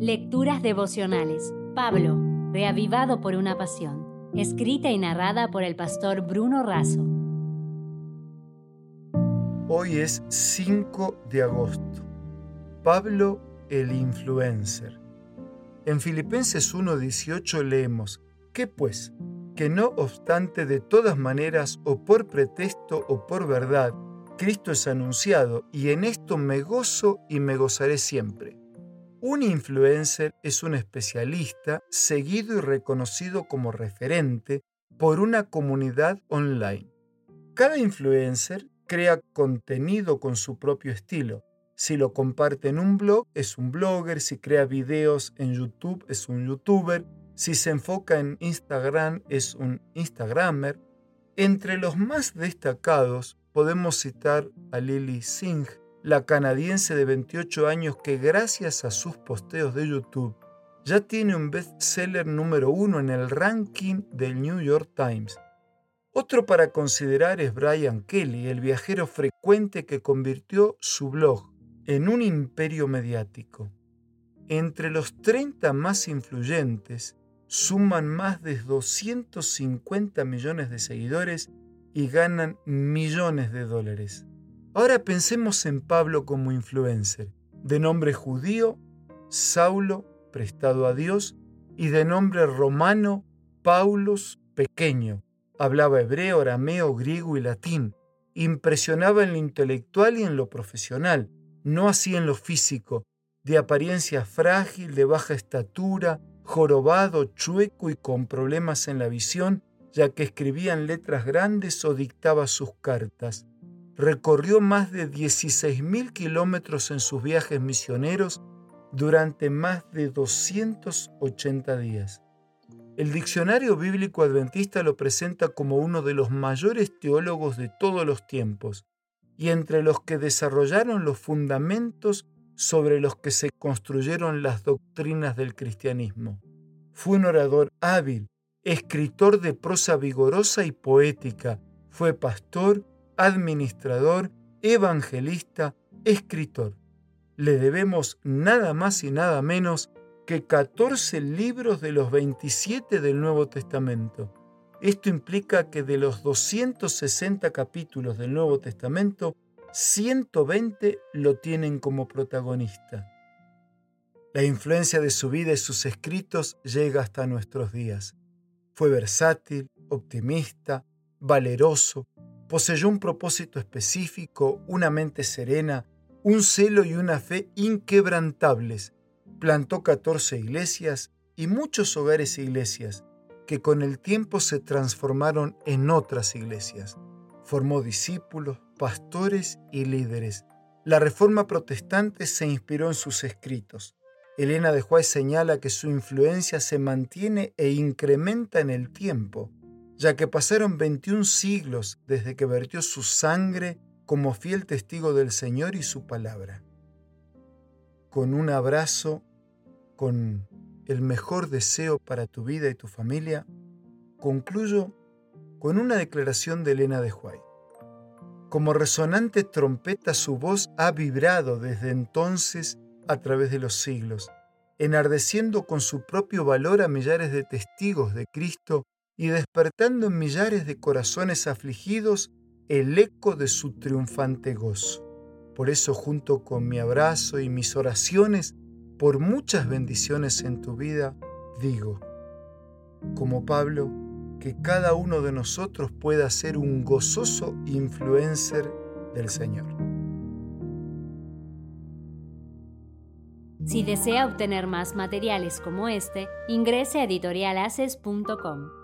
Lecturas devocionales. Pablo, reavivado por una pasión. Escrita y narrada por el pastor Bruno Razo. Hoy es 5 de agosto. Pablo el influencer. En Filipenses 1:18 leemos, ¿qué pues? Que no obstante de todas maneras o por pretexto o por verdad, Cristo es anunciado y en esto me gozo y me gozaré siempre. Un influencer es un especialista seguido y reconocido como referente por una comunidad online. Cada influencer crea contenido con su propio estilo. Si lo comparte en un blog, es un blogger. Si crea videos en YouTube, es un youtuber. Si se enfoca en Instagram, es un Instagrammer. Entre los más destacados podemos citar a Lily Singh, la canadiense de 28 años que gracias a sus posteos de YouTube ya tiene un bestseller número uno en el ranking del New York Times. Otro para considerar es Brian Kelly, el viajero frecuente que convirtió su blog en un imperio mediático. Entre los 30 más influyentes suman más de 250 millones de seguidores y ganan millones de dólares. Ahora pensemos en Pablo como influencer, de nombre judío, Saulo, prestado a Dios, y de nombre romano, Paulos, pequeño. Hablaba hebreo, arameo, griego y latín. Impresionaba en lo intelectual y en lo profesional, no así en lo físico, de apariencia frágil, de baja estatura, jorobado, chueco y con problemas en la visión, ya que escribía en letras grandes o dictaba sus cartas recorrió más de 16.000 kilómetros en sus viajes misioneros durante más de 280 días. El diccionario bíblico adventista lo presenta como uno de los mayores teólogos de todos los tiempos y entre los que desarrollaron los fundamentos sobre los que se construyeron las doctrinas del cristianismo. Fue un orador hábil, escritor de prosa vigorosa y poética, fue pastor administrador, evangelista, escritor. Le debemos nada más y nada menos que 14 libros de los 27 del Nuevo Testamento. Esto implica que de los 260 capítulos del Nuevo Testamento, 120 lo tienen como protagonista. La influencia de su vida y sus escritos llega hasta nuestros días. Fue versátil, optimista, valeroso, poseyó un propósito específico, una mente serena, un celo y una fe inquebrantables. Plantó 14 iglesias y muchos hogares e iglesias que con el tiempo se transformaron en otras iglesias. Formó discípulos, pastores y líderes. La reforma protestante se inspiró en sus escritos. Elena de Juárez señala que su influencia se mantiene e incrementa en el tiempo ya que pasaron 21 siglos desde que vertió su sangre como fiel testigo del Señor y su palabra. Con un abrazo, con el mejor deseo para tu vida y tu familia, concluyo con una declaración de Elena de Huay. Como resonante trompeta su voz ha vibrado desde entonces a través de los siglos, enardeciendo con su propio valor a millares de testigos de Cristo y despertando en millares de corazones afligidos el eco de su triunfante gozo. Por eso junto con mi abrazo y mis oraciones por muchas bendiciones en tu vida, digo, como Pablo, que cada uno de nosotros pueda ser un gozoso influencer del Señor. Si desea obtener más materiales como este, ingrese a editorialaces.com.